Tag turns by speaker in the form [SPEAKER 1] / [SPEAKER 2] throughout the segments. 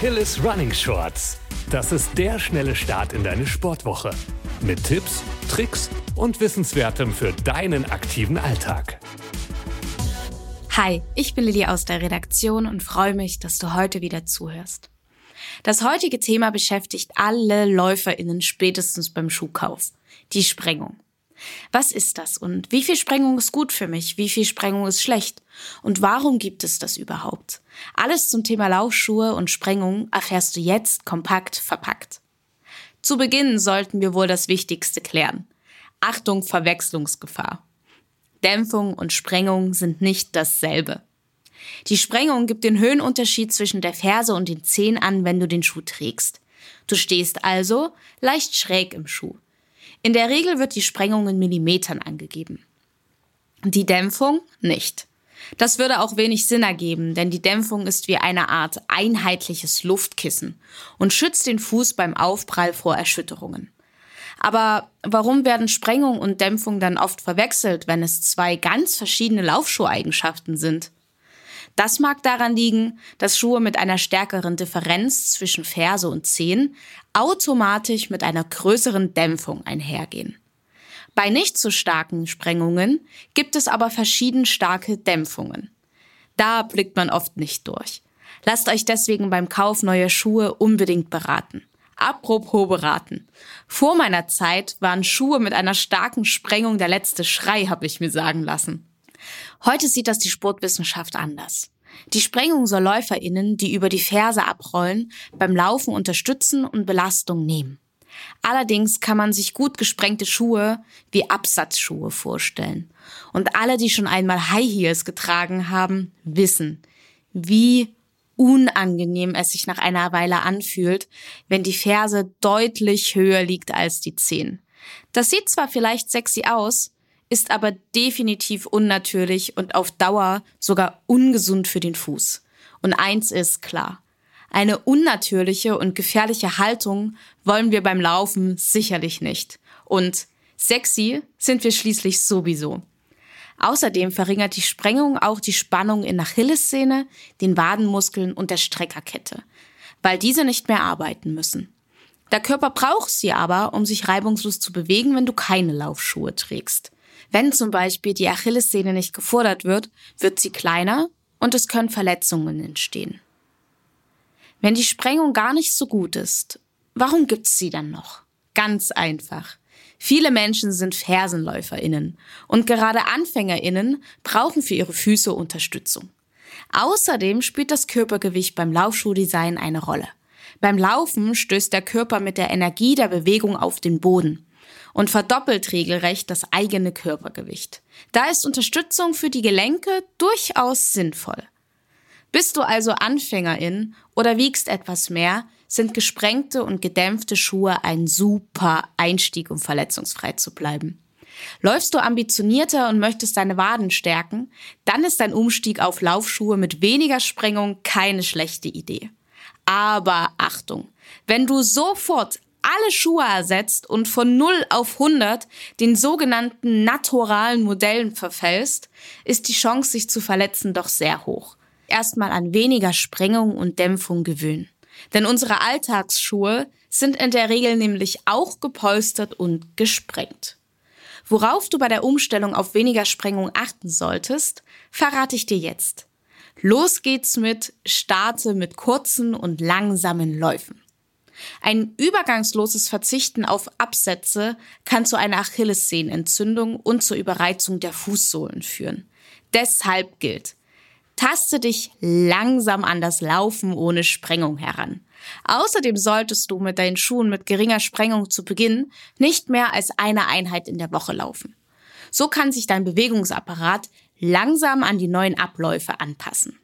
[SPEAKER 1] Achilles Running Shorts. Das ist der schnelle Start in deine Sportwoche. Mit Tipps, Tricks und Wissenswertem für deinen aktiven Alltag.
[SPEAKER 2] Hi, ich bin Lilly aus der Redaktion und freue mich, dass du heute wieder zuhörst. Das heutige Thema beschäftigt alle LäuferInnen spätestens beim Schuhkauf. Die Sprengung. Was ist das und wie viel Sprengung ist gut für mich? Wie viel Sprengung ist schlecht? Und warum gibt es das überhaupt? Alles zum Thema Laufschuhe und Sprengung erfährst du jetzt kompakt verpackt. Zu Beginn sollten wir wohl das Wichtigste klären. Achtung Verwechslungsgefahr. Dämpfung und Sprengung sind nicht dasselbe. Die Sprengung gibt den Höhenunterschied zwischen der Ferse und den Zehen an, wenn du den Schuh trägst. Du stehst also leicht schräg im Schuh. In der Regel wird die Sprengung in Millimetern angegeben. Die Dämpfung nicht. Das würde auch wenig Sinn ergeben, denn die Dämpfung ist wie eine Art einheitliches Luftkissen und schützt den Fuß beim Aufprall vor Erschütterungen. Aber warum werden Sprengung und Dämpfung dann oft verwechselt, wenn es zwei ganz verschiedene Laufschuheigenschaften sind? Das mag daran liegen, dass Schuhe mit einer stärkeren Differenz zwischen Ferse und Zehen automatisch mit einer größeren Dämpfung einhergehen. Bei nicht so starken Sprengungen gibt es aber verschieden starke Dämpfungen. Da blickt man oft nicht durch. Lasst euch deswegen beim Kauf neuer Schuhe unbedingt beraten. Apropos beraten. Vor meiner Zeit waren Schuhe mit einer starken Sprengung der letzte Schrei, habe ich mir sagen lassen. Heute sieht das die Sportwissenschaft anders. Die Sprengung soll LäuferInnen, die über die Ferse abrollen, beim Laufen unterstützen und Belastung nehmen. Allerdings kann man sich gut gesprengte Schuhe wie Absatzschuhe vorstellen. Und alle, die schon einmal High Heels getragen haben, wissen, wie unangenehm es sich nach einer Weile anfühlt, wenn die Ferse deutlich höher liegt als die Zehen. Das sieht zwar vielleicht sexy aus, ist aber definitiv unnatürlich und auf Dauer sogar ungesund für den Fuß. Und eins ist klar. Eine unnatürliche und gefährliche Haltung wollen wir beim Laufen sicherlich nicht. Und sexy sind wir schließlich sowieso. Außerdem verringert die Sprengung auch die Spannung in Achillessehne, den Wadenmuskeln und der Streckerkette, weil diese nicht mehr arbeiten müssen. Der Körper braucht sie aber, um sich reibungslos zu bewegen, wenn du keine Laufschuhe trägst. Wenn zum Beispiel die Achillessehne nicht gefordert wird, wird sie kleiner und es können Verletzungen entstehen. Wenn die Sprengung gar nicht so gut ist, warum gibt's sie dann noch? Ganz einfach. Viele Menschen sind Fersenläuferinnen und gerade Anfängerinnen brauchen für ihre Füße Unterstützung. Außerdem spielt das Körpergewicht beim Laufschuhdesign eine Rolle. Beim Laufen stößt der Körper mit der Energie der Bewegung auf den Boden und verdoppelt regelrecht das eigene Körpergewicht. Da ist Unterstützung für die Gelenke durchaus sinnvoll. Bist du also Anfängerin oder wiegst etwas mehr, sind gesprengte und gedämpfte Schuhe ein super Einstieg, um verletzungsfrei zu bleiben. Läufst du ambitionierter und möchtest deine Waden stärken, dann ist ein Umstieg auf Laufschuhe mit weniger Sprengung keine schlechte Idee. Aber Achtung, wenn du sofort alle Schuhe ersetzt und von 0 auf 100 den sogenannten naturalen Modellen verfällst, ist die Chance, sich zu verletzen, doch sehr hoch erstmal an weniger Sprengung und Dämpfung gewöhnen. Denn unsere Alltagsschuhe sind in der Regel nämlich auch gepolstert und gesprengt. Worauf du bei der Umstellung auf weniger Sprengung achten solltest, verrate ich dir jetzt. Los geht's mit Starte mit kurzen und langsamen Läufen. Ein übergangsloses Verzichten auf Absätze kann zu einer Achillessehnenentzündung und zur Überreizung der Fußsohlen führen. Deshalb gilt, Taste dich langsam an das Laufen ohne Sprengung heran. Außerdem solltest du mit deinen Schuhen mit geringer Sprengung zu Beginn nicht mehr als eine Einheit in der Woche laufen. So kann sich dein Bewegungsapparat langsam an die neuen Abläufe anpassen.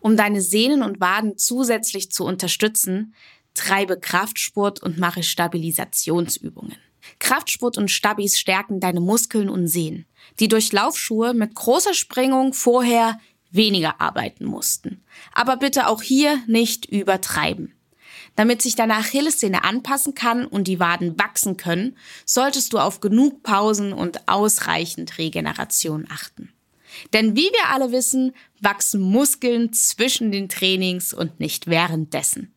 [SPEAKER 2] Um deine Sehnen und Waden zusätzlich zu unterstützen, treibe Kraftsport und mache Stabilisationsübungen. Kraftsport und Stabis stärken deine Muskeln und Sehnen, die durch Laufschuhe mit großer Sprengung vorher weniger arbeiten mussten. Aber bitte auch hier nicht übertreiben. Damit sich deine Achillessehne anpassen kann und die Waden wachsen können, solltest du auf genug Pausen und ausreichend Regeneration achten. Denn wie wir alle wissen, wachsen Muskeln zwischen den Trainings und nicht währenddessen.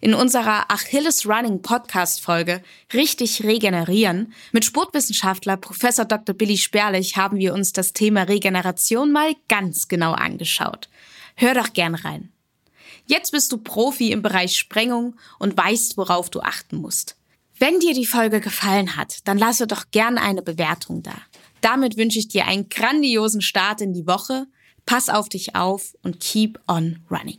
[SPEAKER 2] In unserer Achilles Running Podcast Folge Richtig regenerieren mit Sportwissenschaftler Professor Dr. Billy Sperlich haben wir uns das Thema Regeneration mal ganz genau angeschaut. Hör doch gern rein. Jetzt bist du Profi im Bereich Sprengung und weißt, worauf du achten musst. Wenn dir die Folge gefallen hat, dann lasse doch gern eine Bewertung da. Damit wünsche ich dir einen grandiosen Start in die Woche. Pass auf dich auf und keep on running.